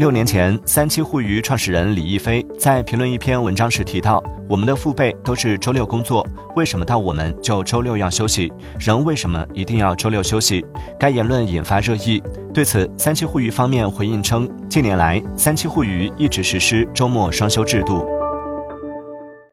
六年前，三七互娱创始人李一飞在评论一篇文章时提到：“我们的父辈都是周六工作，为什么到我们就周六要休息？人为什么一定要周六休息？”该言论引发热议。对此，三七互娱方面回应称，近年来三七互娱一直实施周末双休制度。